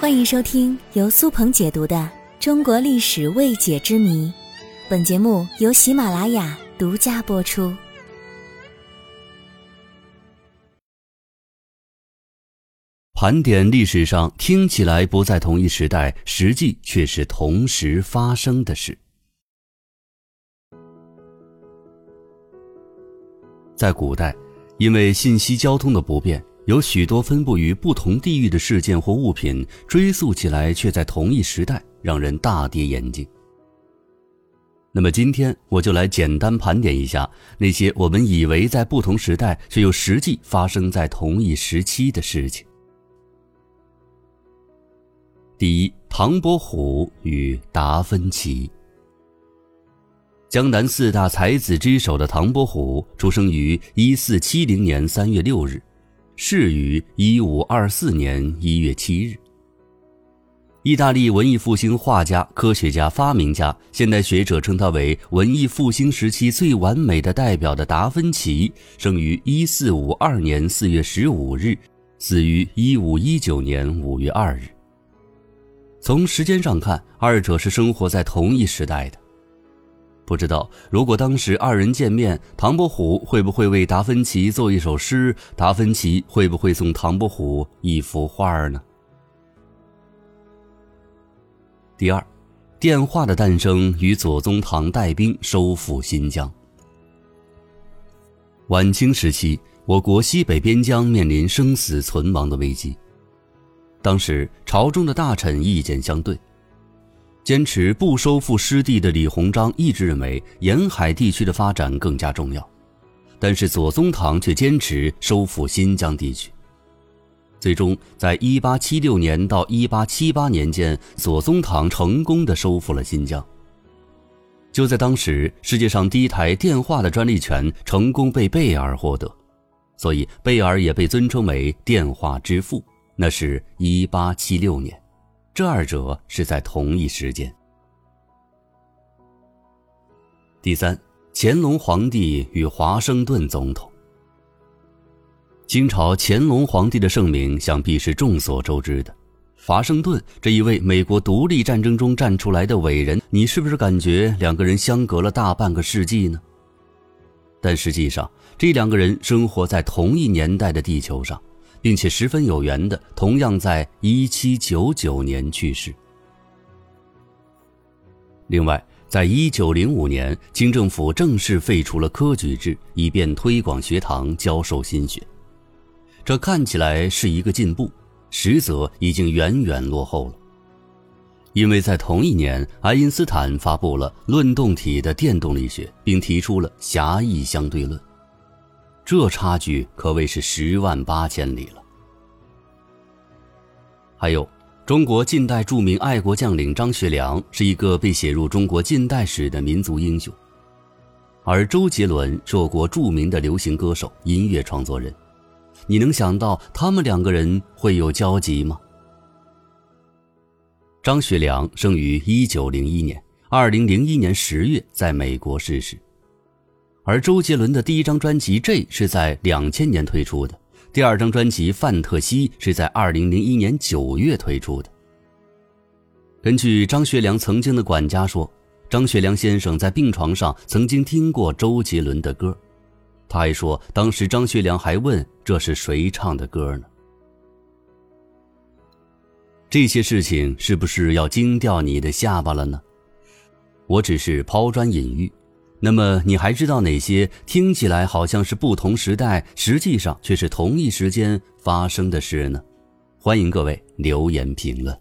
欢迎收听由苏鹏解读的《中国历史未解之谜》，本节目由喜马拉雅独家播出。盘点历史上听起来不在同一时代，实际却是同时发生的事。在古代，因为信息交通的不便。有许多分布于不同地域的事件或物品，追溯起来却在同一时代，让人大跌眼镜。那么今天我就来简单盘点一下那些我们以为在不同时代却又实际发生在同一时期的事情。第一，唐伯虎与达芬奇。江南四大才子之首的唐伯虎，出生于一四七零年三月六日。逝于一五二四年一月七日。意大利文艺复兴画家、科学家、发明家，现代学者称他为文艺复兴时期最完美的代表的达芬奇，生于一四五二年四月十五日，死于一五一九年五月二日。从时间上看，二者是生活在同一时代的。不知道，如果当时二人见面，唐伯虎会不会为达芬奇作一首诗？达芬奇会不会送唐伯虎一幅画呢？第二，电话的诞生与左宗棠带兵收复新疆。晚清时期，我国西北边疆面临生死存亡的危机，当时朝中的大臣意见相对。坚持不收复失地的李鸿章一直认为沿海地区的发展更加重要，但是左宗棠却坚持收复新疆地区。最终，在1876年到1878年间，左宗棠成功的收复了新疆。就在当时，世界上第一台电话的专利权成功被贝尔获得，所以贝尔也被尊称为电话之父。那是一八七六年。这二者是在同一时间。第三，乾隆皇帝与华盛顿总统。清朝乾隆皇帝的盛名想必是众所周知的。华盛顿这一位美国独立战争中站出来的伟人，你是不是感觉两个人相隔了大半个世纪呢？但实际上，这两个人生活在同一年代的地球上。并且十分有缘的，同样在一七九九年去世。另外，在一九零五年，清政府正式废除了科举制，以便推广学堂，教授新学。这看起来是一个进步，实则已经远远落后了。因为在同一年，爱因斯坦发布了论动体的电动力学，并提出了狭义相对论。这差距可谓是十万八千里了。还有，中国近代著名爱国将领张学良是一个被写入中国近代史的民族英雄，而周杰伦是我国著名的流行歌手、音乐创作人。你能想到他们两个人会有交集吗？张学良生于一九零一年，二零零一年十月在美国逝世。而周杰伦的第一张专辑《J》是在两千年推出的，第二张专辑《范特西》是在二零零一年九月推出的。根据张学良曾经的管家说，张学良先生在病床上曾经听过周杰伦的歌，他还说，当时张学良还问这是谁唱的歌呢？这些事情是不是要惊掉你的下巴了呢？我只是抛砖引玉。那么，你还知道哪些听起来好像是不同时代，实际上却是同一时间发生的事呢？欢迎各位留言评论。